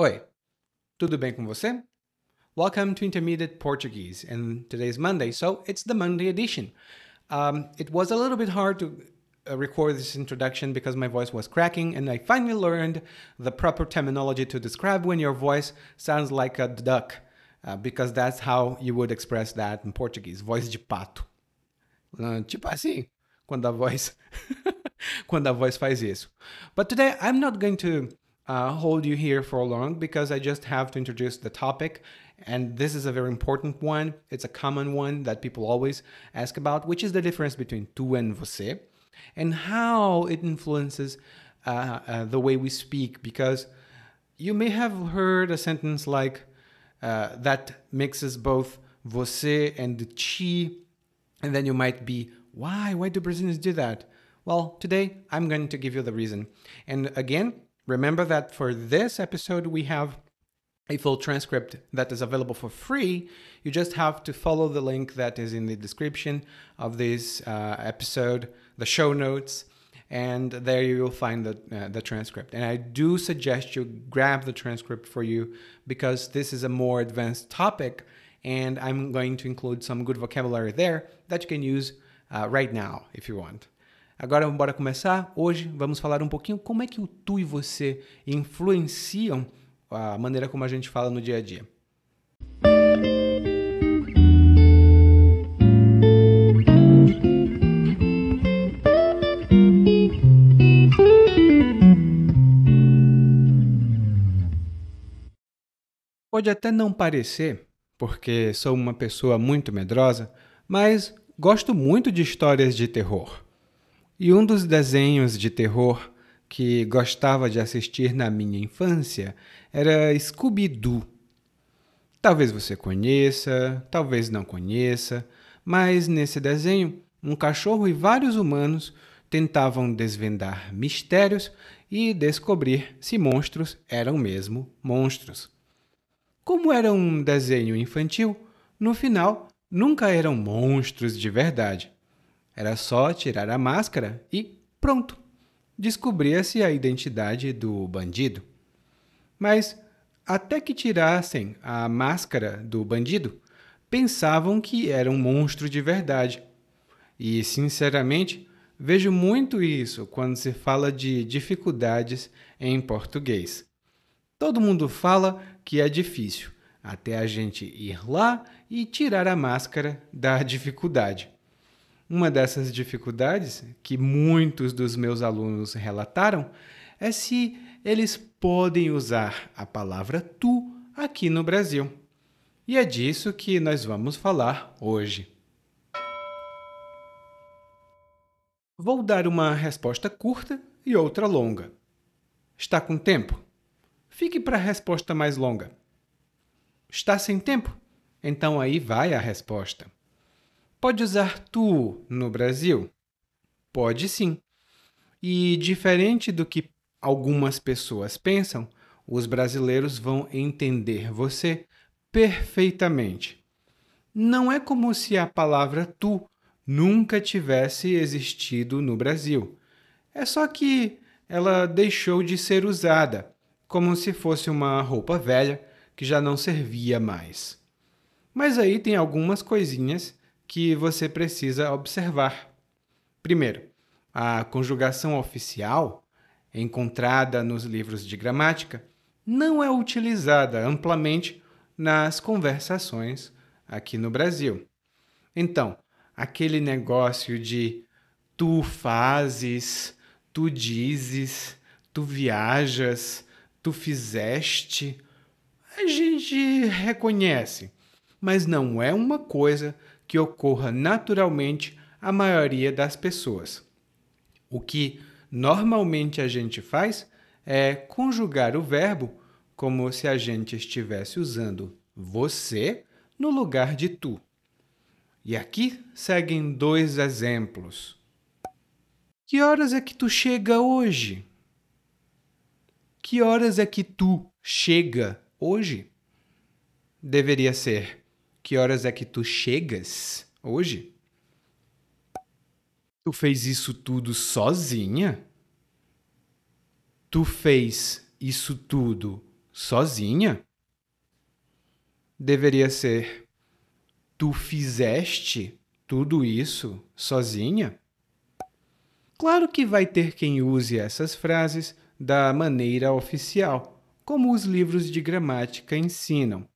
Oi, tudo bem com você? Welcome to Intermediate Portuguese, and today's Monday, so it's the Monday edition. Um, it was a little bit hard to uh, record this introduction because my voice was cracking, and I finally learned the proper terminology to describe when your voice sounds like a duck, uh, because that's how you would express that in Portuguese, voz de pato. Uh, tipo assim, quando a voz quando a voz faz isso. But today I'm not going to uh, hold you here for a long because I just have to introduce the topic. And this is a very important one. It's a common one that people always ask about, which is the difference between tu and você and how it influences uh, uh, the way we speak. Because you may have heard a sentence like uh, that mixes both você and chi, and then you might be, why? Why do Brazilians do that? Well, today I'm going to give you the reason. And again, Remember that for this episode, we have a full transcript that is available for free. You just have to follow the link that is in the description of this uh, episode, the show notes, and there you will find the, uh, the transcript. And I do suggest you grab the transcript for you because this is a more advanced topic, and I'm going to include some good vocabulary there that you can use uh, right now if you want. Agora, bora começar? Hoje vamos falar um pouquinho como é que o tu e você influenciam a maneira como a gente fala no dia a dia. Pode até não parecer, porque sou uma pessoa muito medrosa, mas gosto muito de histórias de terror. E um dos desenhos de terror que gostava de assistir na minha infância era Scooby-Doo. Talvez você conheça, talvez não conheça, mas nesse desenho, um cachorro e vários humanos tentavam desvendar mistérios e descobrir se monstros eram mesmo monstros. Como era um desenho infantil, no final nunca eram monstros de verdade. Era só tirar a máscara e pronto! Descobria-se a identidade do bandido. Mas até que tirassem a máscara do bandido, pensavam que era um monstro de verdade. E, sinceramente, vejo muito isso quando se fala de dificuldades em português. Todo mundo fala que é difícil, até a gente ir lá e tirar a máscara da dificuldade. Uma dessas dificuldades que muitos dos meus alunos relataram é se eles podem usar a palavra tu aqui no Brasil. E é disso que nós vamos falar hoje. Vou dar uma resposta curta e outra longa. Está com tempo? Fique para a resposta mais longa. Está sem tempo? Então aí vai a resposta. Pode usar tu no Brasil? Pode sim. E diferente do que algumas pessoas pensam, os brasileiros vão entender você perfeitamente. Não é como se a palavra tu nunca tivesse existido no Brasil. É só que ela deixou de ser usada, como se fosse uma roupa velha que já não servia mais. Mas aí tem algumas coisinhas que você precisa observar. Primeiro, a conjugação oficial, encontrada nos livros de gramática, não é utilizada amplamente nas conversações aqui no Brasil. Então, aquele negócio de tu fazes, tu dizes, tu viajas, tu fizeste, a gente reconhece, mas não é uma coisa que ocorra naturalmente à maioria das pessoas. O que normalmente a gente faz é conjugar o verbo como se a gente estivesse usando você no lugar de tu. E aqui seguem dois exemplos. Que horas é que tu chega hoje? Que horas é que tu chega hoje? Deveria ser que horas é que tu chegas hoje? Tu fez isso tudo sozinha? Tu fez isso tudo sozinha? Deveria ser tu fizeste tudo isso sozinha? Claro que vai ter quem use essas frases da maneira oficial, como os livros de gramática ensinam.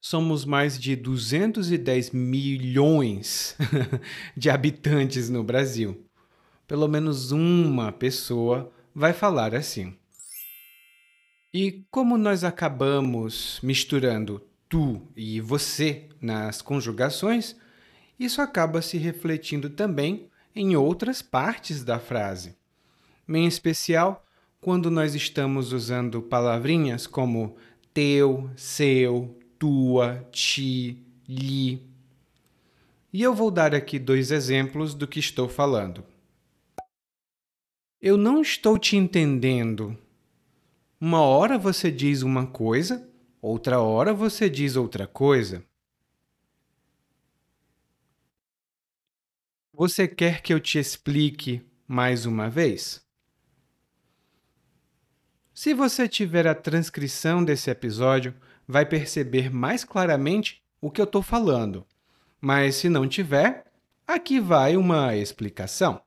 Somos mais de 210 milhões de habitantes no Brasil. Pelo menos uma pessoa vai falar assim. E como nós acabamos misturando tu e você nas conjugações, isso acaba se refletindo também em outras partes da frase. Em especial, quando nós estamos usando palavrinhas como teu, seu, tua, ti, lhe. E eu vou dar aqui dois exemplos do que estou falando. Eu não estou te entendendo. Uma hora você diz uma coisa, outra hora você diz outra coisa. Você quer que eu te explique mais uma vez? Se você tiver a transcrição desse episódio, vai perceber mais claramente o que eu estou falando. Mas se não tiver, aqui vai uma explicação.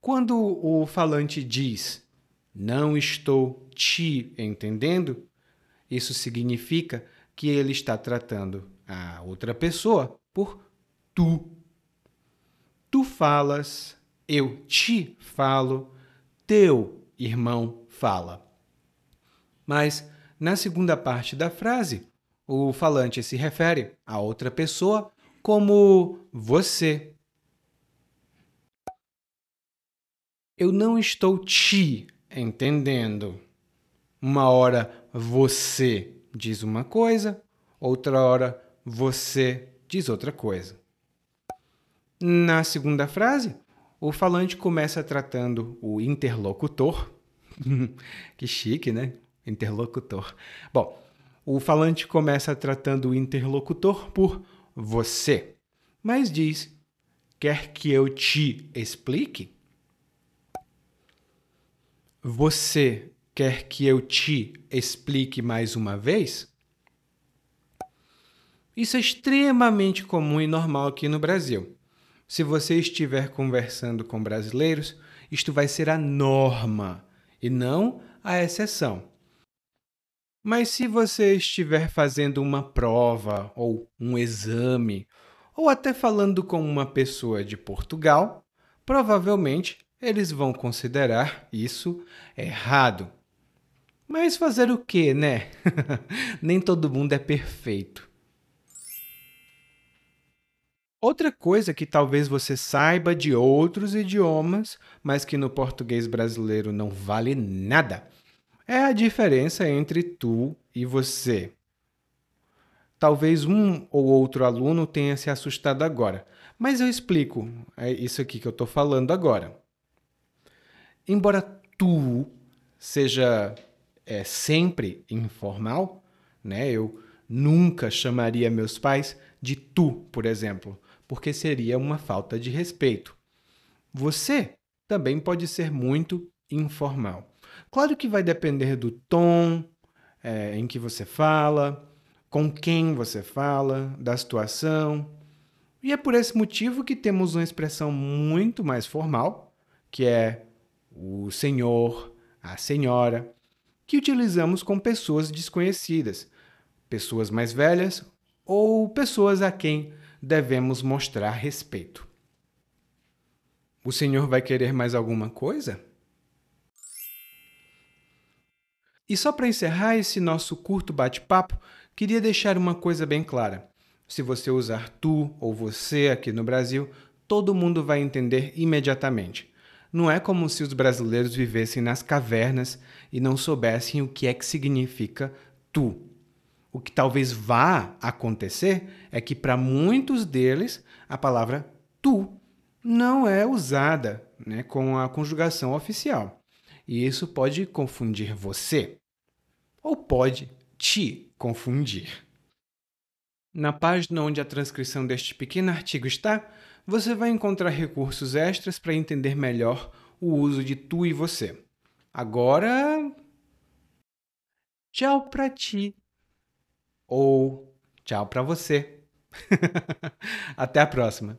Quando o falante diz não estou te entendendo, isso significa que ele está tratando a outra pessoa por tu tu falas, eu te falo, teu irmão fala. Mas na segunda parte da frase, o falante se refere a outra pessoa como você. Eu não estou te entendendo. Uma hora você diz uma coisa, outra hora você diz outra coisa. Na segunda frase, o falante começa tratando o interlocutor. que chique, né? Interlocutor. Bom, o falante começa tratando o interlocutor por você, mas diz: Quer que eu te explique? Você quer que eu te explique mais uma vez? Isso é extremamente comum e normal aqui no Brasil. Se você estiver conversando com brasileiros, isto vai ser a norma e não a exceção. Mas se você estiver fazendo uma prova ou um exame, ou até falando com uma pessoa de Portugal, provavelmente eles vão considerar isso errado. Mas fazer o quê, né? Nem todo mundo é perfeito. Outra coisa que talvez você saiba de outros idiomas, mas que no português brasileiro não vale nada, é a diferença entre tu e você. Talvez um ou outro aluno tenha se assustado agora, mas eu explico. É isso aqui que eu estou falando agora. Embora tu seja é, sempre informal, né? Eu nunca chamaria meus pais de tu, por exemplo porque seria uma falta de respeito. Você também pode ser muito informal. Claro que vai depender do tom é, em que você fala, com quem você fala, da situação. E é por esse motivo que temos uma expressão muito mais formal, que é o senhor, a senhora, que utilizamos com pessoas desconhecidas, pessoas mais velhas ou pessoas a quem devemos mostrar respeito. O Senhor vai querer mais alguma coisa? E só para encerrar esse nosso curto bate-papo, queria deixar uma coisa bem clara. Se você usar tu ou você aqui no Brasil, todo mundo vai entender imediatamente. Não é como se os brasileiros vivessem nas cavernas e não soubessem o que é que significa tu. O que talvez vá acontecer é que para muitos deles a palavra tu não é usada né, com a conjugação oficial. E isso pode confundir você ou pode te confundir. Na página onde a transcrição deste pequeno artigo está, você vai encontrar recursos extras para entender melhor o uso de tu e você. Agora, tchau pra ti. Ou tchau pra você. Até a próxima.